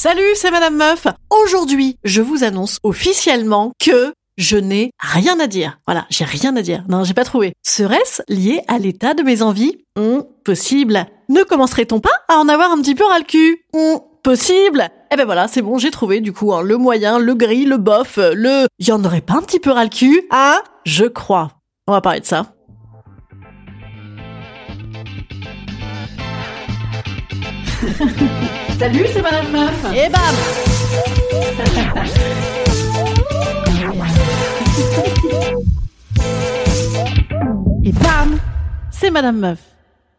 Salut, c'est Madame Meuf. Aujourd'hui, je vous annonce officiellement que je n'ai rien à dire. Voilà, j'ai rien à dire. Non, j'ai pas trouvé. Serait-ce lié à l'état de mes envies? Hum, Possible. Ne commencerait-on pas à en avoir un petit peu ras le cul? Hum, Possible. Eh ben voilà, c'est bon, j'ai trouvé du coup hein, le moyen, le gris, le bof, euh, le... Y en aurait pas un petit peu ras le cul Hein? Je crois. On va parler de ça. Salut, c'est Madame Meuf. Et bam Et bam C'est Madame Meuf.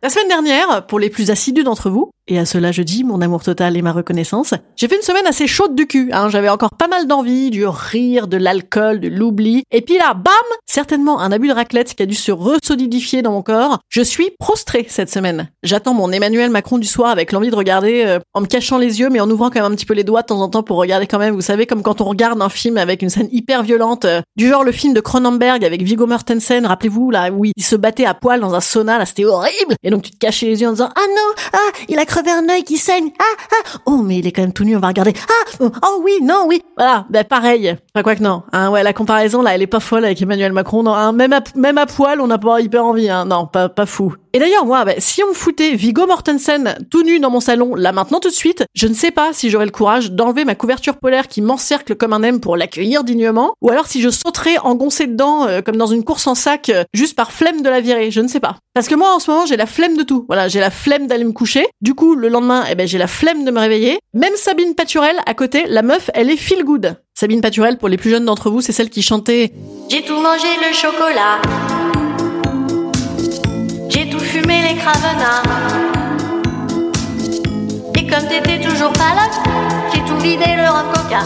La semaine dernière, pour les plus assidus d'entre vous, et à cela je dis mon amour total et ma reconnaissance. J'ai fait une semaine assez chaude du cul, hein. j'avais encore pas mal d'envie, du rire, de l'alcool, de l'oubli, et puis là, bam Certainement un abus de raclette qui a dû se resolidifier dans mon corps. Je suis prostrée cette semaine. J'attends mon Emmanuel Macron du soir avec l'envie de regarder euh, en me cachant les yeux, mais en ouvrant quand même un petit peu les doigts de temps en temps pour regarder quand même, vous savez, comme quand on regarde un film avec une scène hyper violente, euh, du genre le film de Cronenberg avec Viggo Mortensen, rappelez-vous, là, où il se battait à poil dans un sauna, là, c'était horrible Et donc tu te cachais les yeux en disant « Ah non Ah Il a crevé un œil qui saigne Ah Ah Oh, mais il est quand même tout nu, on va regarder Ah Oh, oh oui, non, oui Voilà, ben pareil. Enfin, quoi que non. Hein, ouais, la comparaison, là, elle est pas folle avec Emmanuel Macron. Non, hein, même, à, même à poil, on n'a pas hyper envie. Hein. Non, pas, pas fou. Et d'ailleurs, moi, bah, si on me foutait Viggo Mortensen tout nu dans mon salon, là maintenant tout de suite, je ne sais pas si j'aurais le courage d'enlever ma couverture polaire qui m'encercle comme un M pour l'accueillir dignement, ou alors si je sauterais engoncé dedans euh, comme dans une course en sac, euh, juste par flemme de la virer, je ne sais pas. Parce que moi, en ce moment, j'ai la flemme de tout. Voilà, j'ai la flemme d'aller me coucher. Du coup, le lendemain, eh ben, j'ai la flemme de me réveiller. Même Sabine Paturel, à côté, la meuf, elle est feel good. Sabine Paturel, pour les plus jeunes d'entre vous, c'est celle qui chantait J'ai tout mangé le chocolat. Fumé les cravenards. Et comme t'étais toujours pas là, j'ai tout vidé le rhum coca.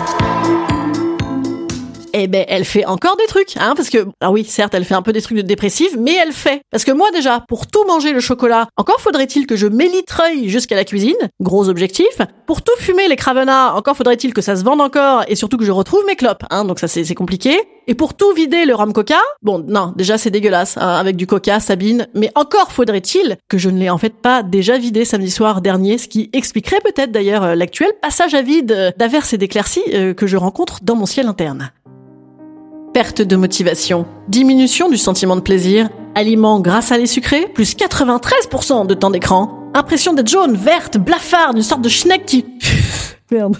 Eh ben elle fait encore des trucs, hein, parce que ah oui, certes, elle fait un peu des trucs de dépressive, mais elle fait. Parce que moi déjà, pour tout manger le chocolat, encore faudrait-il que je m'élitreuille jusqu'à la cuisine, gros objectif. Pour tout fumer les cravenards, encore faudrait-il que ça se vende encore et surtout que je retrouve mes clopes, hein, donc ça c'est c'est compliqué. Et pour tout vider le rhum coca, bon non, déjà c'est dégueulasse hein, avec du coca, Sabine, mais encore faudrait-il que je ne l'ai en fait pas déjà vidé samedi soir dernier, ce qui expliquerait peut-être d'ailleurs euh, l'actuel passage à vide euh, d'averses et d'éclaircies euh, que je rencontre dans mon ciel interne. Perte de motivation, diminution du sentiment de plaisir, aliments grâce à les sucrés, plus 93% de temps d'écran, impression d'être jaune, verte, blafarde, une sorte de schneck qui... Merde.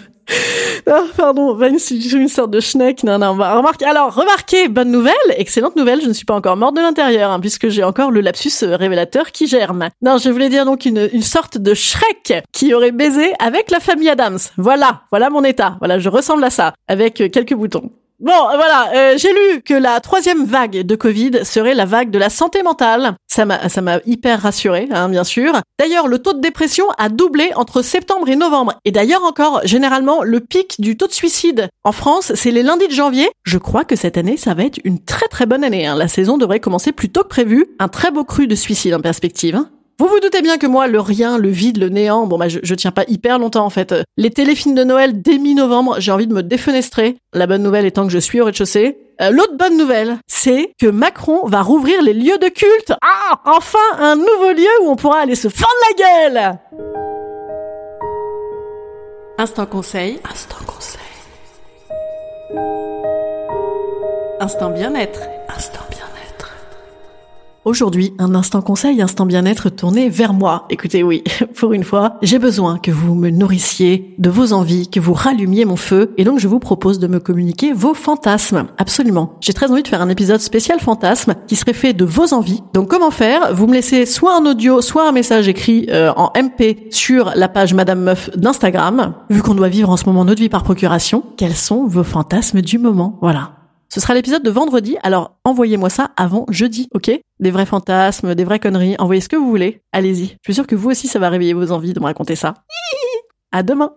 Ah, pardon, une, une sorte de schneck. Non, non, bah, remarquez. Alors, remarquez, bonne nouvelle, excellente nouvelle, je ne suis pas encore morte de l'intérieur, hein, puisque j'ai encore le lapsus euh, révélateur qui germe. Non, je voulais dire donc une, une sorte de Shrek qui aurait baisé avec la famille Adams. Voilà, voilà mon état. Voilà, je ressemble à ça, avec euh, quelques boutons. Bon, voilà, euh, j'ai lu que la troisième vague de Covid serait la vague de la santé mentale. Ça m'a, ça m'a hyper rassuré, hein, bien sûr. D'ailleurs, le taux de dépression a doublé entre septembre et novembre. Et d'ailleurs encore, généralement, le pic du taux de suicide en France, c'est les lundis de janvier. Je crois que cette année, ça va être une très très bonne année. Hein. La saison devrait commencer plus tôt que prévu. Un très beau cru de suicide en perspective. Hein. Vous vous doutez bien que moi, le rien, le vide, le néant, bon bah je, je tiens pas hyper longtemps en fait. Les téléfilms de Noël dès mi-novembre, j'ai envie de me défenestrer. La bonne nouvelle étant que je suis au rez-de-chaussée. Euh, L'autre bonne nouvelle, c'est que Macron va rouvrir les lieux de culte. Ah, enfin un nouveau lieu où on pourra aller se fendre la gueule. Instant conseil. Instant conseil. Instant bien-être. Instant bien-être. Aujourd'hui, un instant conseil, instant bien-être tourné vers moi. Écoutez, oui, pour une fois, j'ai besoin que vous me nourrissiez de vos envies, que vous rallumiez mon feu, et donc je vous propose de me communiquer vos fantasmes. Absolument. J'ai très envie de faire un épisode spécial fantasme qui serait fait de vos envies. Donc comment faire? Vous me laissez soit un audio, soit un message écrit euh, en MP sur la page Madame Meuf d'Instagram. Vu qu'on doit vivre en ce moment notre vie par procuration, quels sont vos fantasmes du moment? Voilà. Ce sera l'épisode de vendredi, alors envoyez-moi ça avant jeudi, ok? Des vrais fantasmes, des vraies conneries, envoyez ce que vous voulez. Allez-y. Je suis sûre que vous aussi ça va réveiller vos envies de me raconter ça. À demain